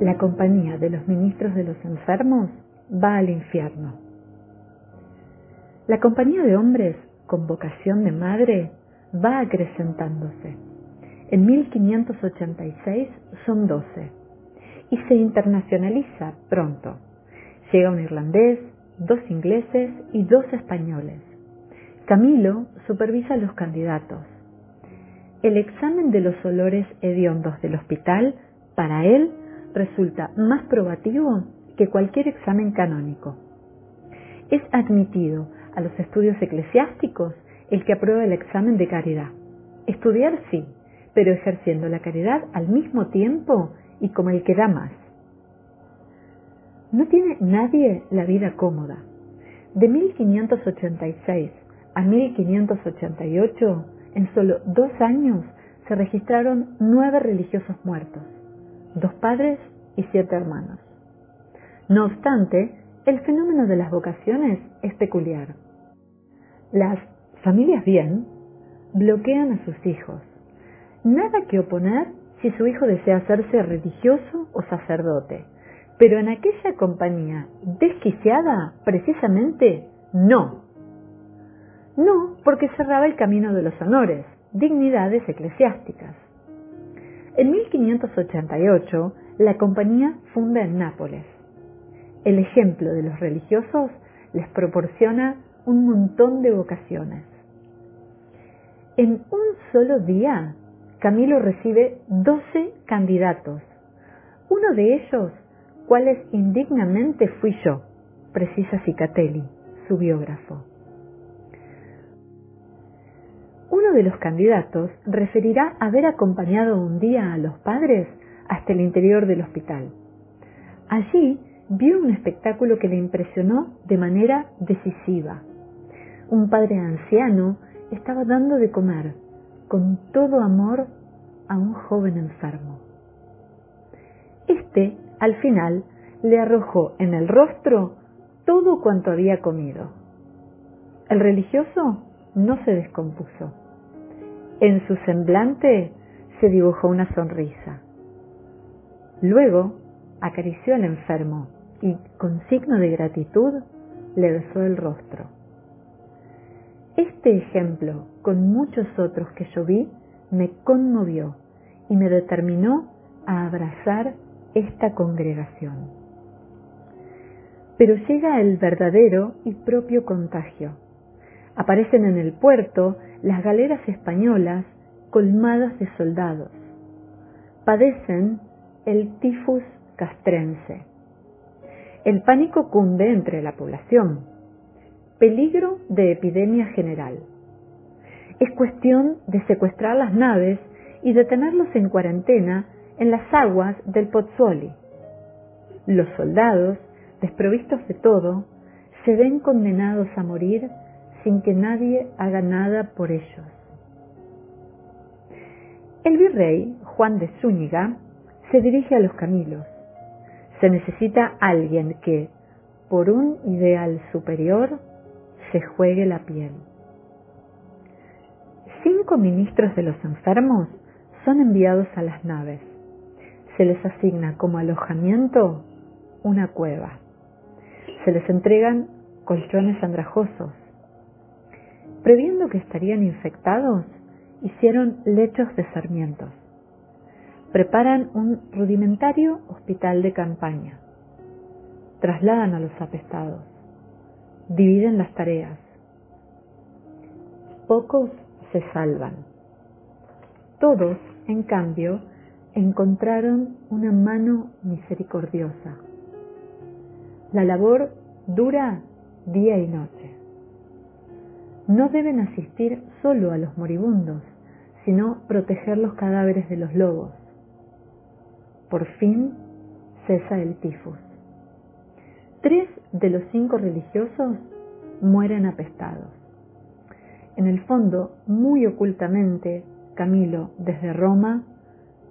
La compañía de los ministros de los enfermos va al infierno. La compañía de hombres con vocación de madre va acrecentándose. En 1586 son 12 y se internacionaliza pronto. Llega un irlandés, dos ingleses y dos españoles. Camilo supervisa los candidatos. El examen de los olores hediondos del hospital, para él, resulta más probativo que cualquier examen canónico. Es admitido a los estudios eclesiásticos el que aprueba el examen de caridad. Estudiar sí, pero ejerciendo la caridad al mismo tiempo y como el que da más. No tiene nadie la vida cómoda. De 1586 a 1588, en solo dos años, se registraron nueve religiosos muertos, dos padres y siete hermanos. No obstante, el fenómeno de las vocaciones es peculiar. Las familias bien bloquean a sus hijos. Nada que oponer si su hijo desea hacerse religioso o sacerdote. Pero en aquella compañía desquiciada, precisamente, no. No, porque cerraba el camino de los honores, dignidades eclesiásticas. En 1588, la compañía funda en Nápoles. El ejemplo de los religiosos les proporciona un montón de vocaciones. En un solo día, Camilo recibe 12 candidatos. Uno de ellos, cuales indignamente fui yo, precisa Cicatelli, su biógrafo. Uno de los candidatos referirá haber acompañado un día a los padres hasta el interior del hospital. Allí vio un espectáculo que le impresionó de manera decisiva. Un padre anciano estaba dando de comer con todo amor a un joven enfermo. Este, al final, le arrojó en el rostro todo cuanto había comido. El religioso no se descompuso. En su semblante se dibujó una sonrisa. Luego acarició al enfermo y, con signo de gratitud, le besó el rostro. Este ejemplo, con muchos otros que yo vi, me conmovió y me determinó a abrazar esta congregación. Pero llega el verdadero y propio contagio. Aparecen en el puerto las galeras españolas colmadas de soldados. Padecen el tifus castrense. El pánico cunde entre la población peligro de epidemia general. Es cuestión de secuestrar las naves y de tenerlos en cuarentena en las aguas del Pozzuoli. Los soldados, desprovistos de todo, se ven condenados a morir sin que nadie haga nada por ellos. El virrey, Juan de Zúñiga, se dirige a los Camilos. Se necesita alguien que, por un ideal superior, se juegue la piel. Cinco ministros de los enfermos son enviados a las naves. Se les asigna como alojamiento una cueva. Se les entregan colchones andrajosos. Previendo que estarían infectados, hicieron lechos de sarmientos. Preparan un rudimentario hospital de campaña. Trasladan a los apestados dividen las tareas. Pocos se salvan. Todos, en cambio, encontraron una mano misericordiosa. La labor dura día y noche. No deben asistir solo a los moribundos, sino proteger los cadáveres de los lobos. Por fin cesa el tifus. Tres de los cinco religiosos mueren apestados. En el fondo, muy ocultamente, Camilo, desde Roma,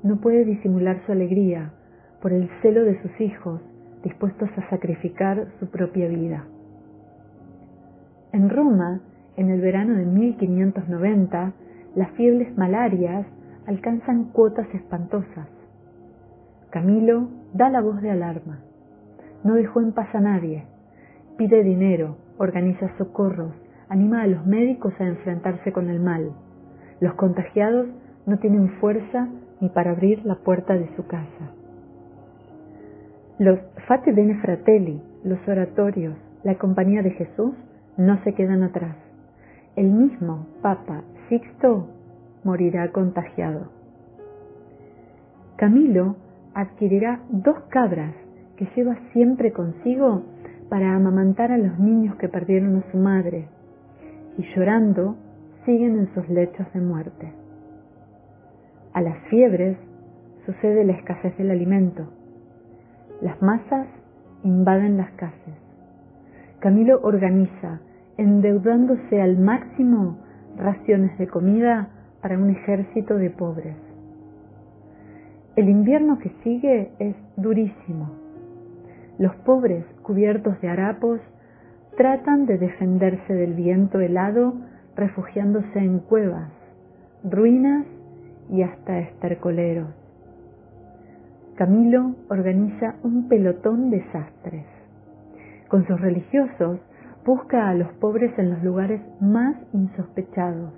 no puede disimular su alegría por el celo de sus hijos dispuestos a sacrificar su propia vida. En Roma, en el verano de 1590, las fiebres malarias alcanzan cuotas espantosas. Camilo da la voz de alarma. No dejó en paz a nadie. Pide dinero, organiza socorros, anima a los médicos a enfrentarse con el mal. Los contagiados no tienen fuerza ni para abrir la puerta de su casa. Los Fate Bene Fratelli, los oratorios, la compañía de Jesús no se quedan atrás. El mismo Papa Sixto morirá contagiado. Camilo adquirirá dos cabras que lleva siempre consigo para amamantar a los niños que perdieron a su madre y llorando siguen en sus lechos de muerte. A las fiebres sucede la escasez del alimento. Las masas invaden las casas. Camilo organiza, endeudándose al máximo, raciones de comida para un ejército de pobres. El invierno que sigue es durísimo. Los pobres, cubiertos de harapos, tratan de defenderse del viento helado refugiándose en cuevas, ruinas y hasta estercoleros. Camilo organiza un pelotón de sastres. Con sus religiosos busca a los pobres en los lugares más insospechados.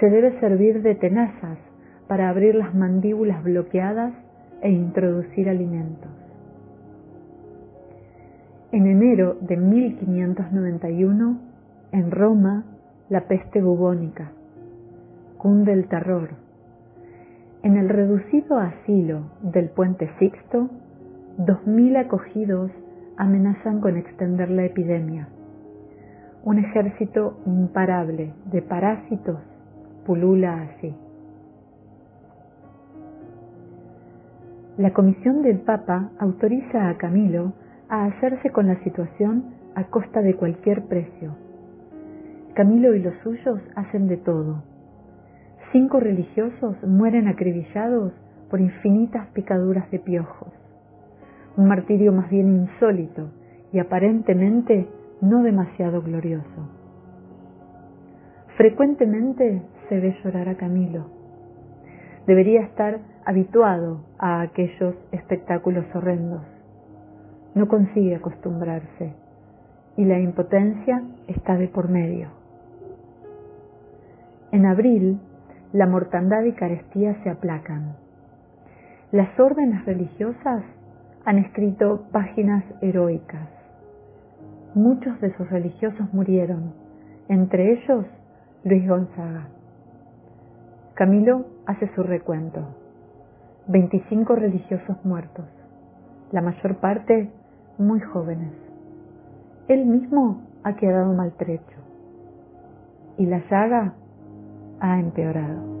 Se debe servir de tenazas para abrir las mandíbulas bloqueadas e introducir alimentos. En enero de 1591, en Roma, la peste bubónica. Cunde el terror. En el reducido asilo del puente Sixto, dos mil acogidos amenazan con extender la epidemia. Un ejército imparable de parásitos pulula así. La comisión del Papa autoriza a Camilo a hacerse con la situación a costa de cualquier precio. Camilo y los suyos hacen de todo. Cinco religiosos mueren acribillados por infinitas picaduras de piojos. Un martirio más bien insólito y aparentemente no demasiado glorioso. Frecuentemente se ve llorar a Camilo. Debería estar habituado a aquellos espectáculos horrendos no consigue acostumbrarse y la impotencia está de por medio. En abril, la mortandad y carestía se aplacan. Las órdenes religiosas han escrito páginas heroicas. Muchos de sus religiosos murieron, entre ellos Luis Gonzaga. Camilo hace su recuento. 25 religiosos muertos, la mayor parte muy jóvenes. Él mismo ha quedado maltrecho y la llaga ha empeorado.